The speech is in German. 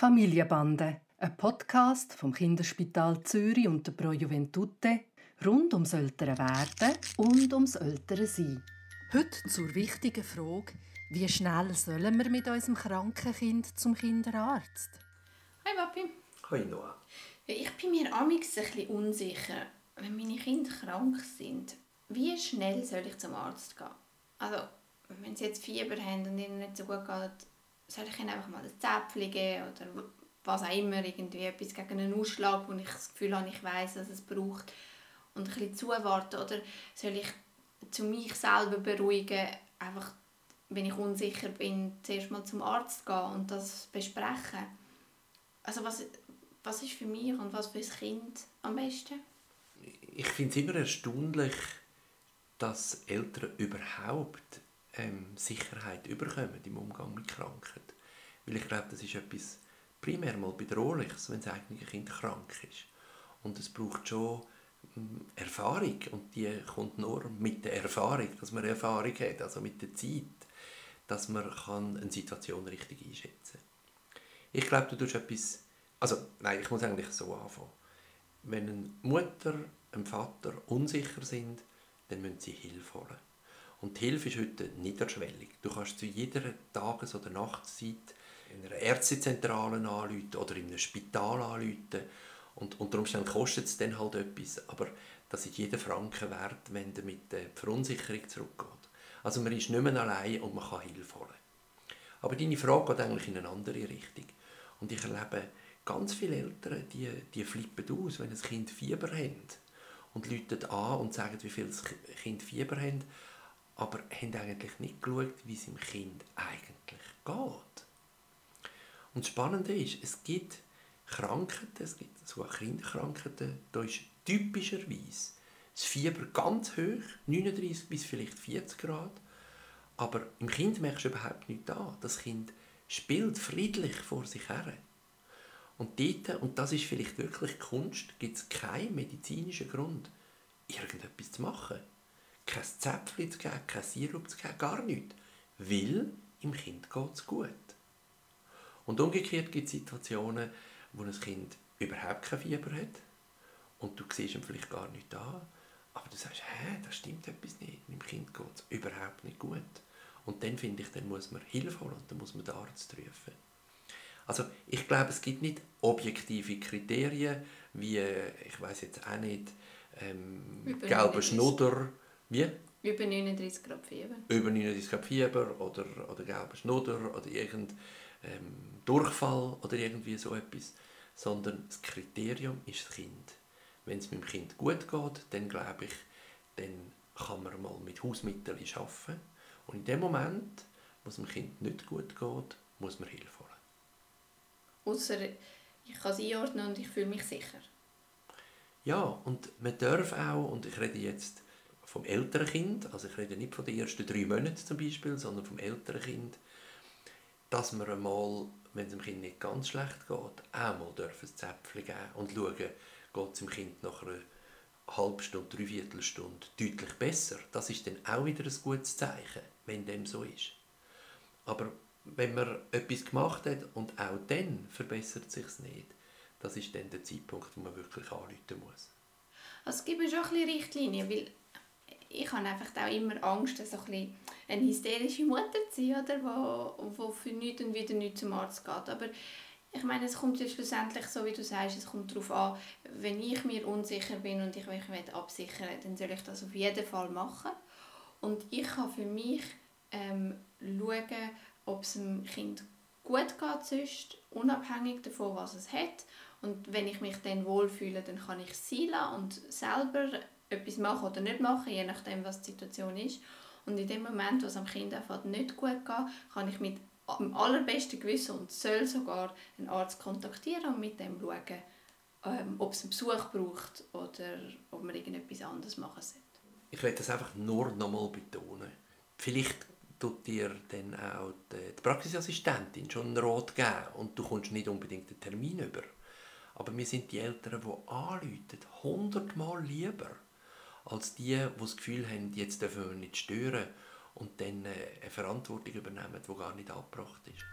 Familienbande, ein Podcast vom Kinderspital Zürich und der Pro Juventute rund ums ältere Werden und ums ältere Sein. Heute zur wichtigen Frage, wie schnell sollen wir mit unserem kranken Kind zum Kinderarzt? Hi Papi. Hi Noah. Ich bin mir amigs ein bisschen unsicher, wenn meine Kinder krank sind. Wie schnell soll ich zum Arzt gehen? Also, wenn sie jetzt Fieber haben und ihnen nicht so gut geht, soll ich ihnen einfach mal ein Zäpfchen geben oder was auch immer, irgendwie etwas gegen einen Ausschlag, wo ich das Gefühl habe, ich weiß, dass es braucht und ein bisschen zuwarten oder soll ich zu mich selber beruhigen, einfach wenn ich unsicher bin, zuerst mal zum Arzt gehen und das besprechen. Also was, was ist für mich und was für das Kind am besten? Ich finde es immer erstaunlich, dass Eltern überhaupt ähm, Sicherheit überkommen im Umgang mit Krankheit. Weil ich glaube, das ist etwas primär mal Bedrohliches, wenn das eigene Kind krank ist. Und es braucht schon ähm, Erfahrung und die kommt nur mit der Erfahrung, dass man Erfahrung hat, also mit der Zeit, dass man kann eine Situation richtig einschätzen kann. Ich glaube, du tust etwas, also nein, ich muss eigentlich so anfangen. Wenn eine Mutter, ein Vater unsicher sind, dann müssen sie Hilfe holen. Und die Hilfe ist heute niederschwellig. Du kannst zu jeder Tages- oder Nachtszeit in einer Ärztezentrale anrufen oder in einem Spital anrufen. Und unter Umständen kostet es dann halt etwas, aber das ist jeder Franken wert, wenn er mit der Verunsicherung zurückgeht. Also man ist nicht mehr allein und man kann Hilfe holen. Aber deine Frage geht eigentlich in eine andere Richtung. Und ich erlebe ganz viele Eltern, die, die flippen aus, wenn ein Kind Fieber hat und läuten an und sagen, wie viel das Kind Fieber hat, aber haben eigentlich nicht geschaut, wie es dem Kind eigentlich geht. Und das Spannende ist, es gibt Krankheiten, es gibt sogar Kinderkrankheiten, da ist typischerweise das Fieber ganz hoch, 39 bis vielleicht 40 Grad, aber im Kind merkst du überhaupt nichts an. Das Kind spielt friedlich vor sich her. Und dort, und das ist vielleicht wirklich Kunst, gibt es keinen medizinischen Grund, irgendetwas zu machen. Kein Zäpfchen zu geben, kein Sirup zu geben, gar nichts. Weil im Kind geht es gut. Und umgekehrt gibt es Situationen, wo ein Kind überhaupt kein Fieber hat und du siehst ihm vielleicht gar nicht an, aber du sagst, hä, da stimmt etwas nicht, meinem Kind geht es überhaupt nicht gut. Und dann finde ich, dann muss man Hilfe holen und dann muss man den Arzt rufen. Also ich glaube, es gibt nicht objektive Kriterien, wie, ich weiß jetzt auch nicht, ähm, gelber Schnudder, wie? Über 39 Grad Fieber. Über 39 Grad Fieber oder, oder gelber Schnudder oder irgendein ähm, Durchfall oder irgendwie so etwas, sondern das Kriterium ist das Kind. Wenn es mit dem Kind gut geht, dann glaube ich, dann kann man mal mit Hausmitteln arbeiten. Und in dem Moment, wo es dem Kind nicht gut geht, muss man Hilfe holen. Außer ich kann es einordnen und ich fühle mich sicher. Ja, und man darf auch, und ich rede jetzt vom älteren Kind, also ich rede nicht von den ersten drei Monaten zum Beispiel, sondern vom älteren Kind, dass man einmal, wenn es dem Kind nicht ganz schlecht geht, auch mal ein Zäpfchen geben und schauen, geht es dem Kind nach einer halben Stunde, dreiviertel Stunde deutlich besser. Das ist dann auch wieder ein gutes Zeichen, wenn dem so ist. Aber wenn man etwas gemacht hat und auch dann verbessert es sich nicht, das ist dann der Zeitpunkt, wo man wirklich anrufen muss. Also es gibt schon ein bisschen Richtlinien, weil ich habe einfach auch immer Angst, so ein eine hysterische Mutter zu sein, oder, wo, wo für nichts und wieder nichts zum Arzt geht. Aber ich meine, es kommt ja schlussendlich, so wie du sagst, es kommt darauf an, wenn ich mir unsicher bin und ich mich absichern dann soll ich das auf jeden Fall machen. Und ich kann für mich ähm, schauen, ob es dem Kind gut geht sonst, unabhängig davon, was es hat. Und wenn ich mich dann wohlfühle, dann kann ich es und selber etwas machen oder nicht machen, je nachdem, was die Situation ist. Und in dem Moment, wo es am Kind einfach nicht gut geht, kann ich mit dem allerbesten Gewissen und soll sogar einen Arzt kontaktieren und mit dem schauen, ähm, ob es einen Besuch braucht oder ob man irgendetwas anderes machen sollte. Ich will das einfach nur noch mal betonen. Vielleicht tut dir dann auch die Praxisassistentin schon einen Rat geben und du kommst nicht unbedingt einen Termin über. Aber wir sind die Eltern, die anrufen, hundertmal lieber als die, die das Gefühl haben, jetzt dürfen wir nicht stören und dann äh, eine Verantwortung übernehmen, die gar nicht angebracht ist.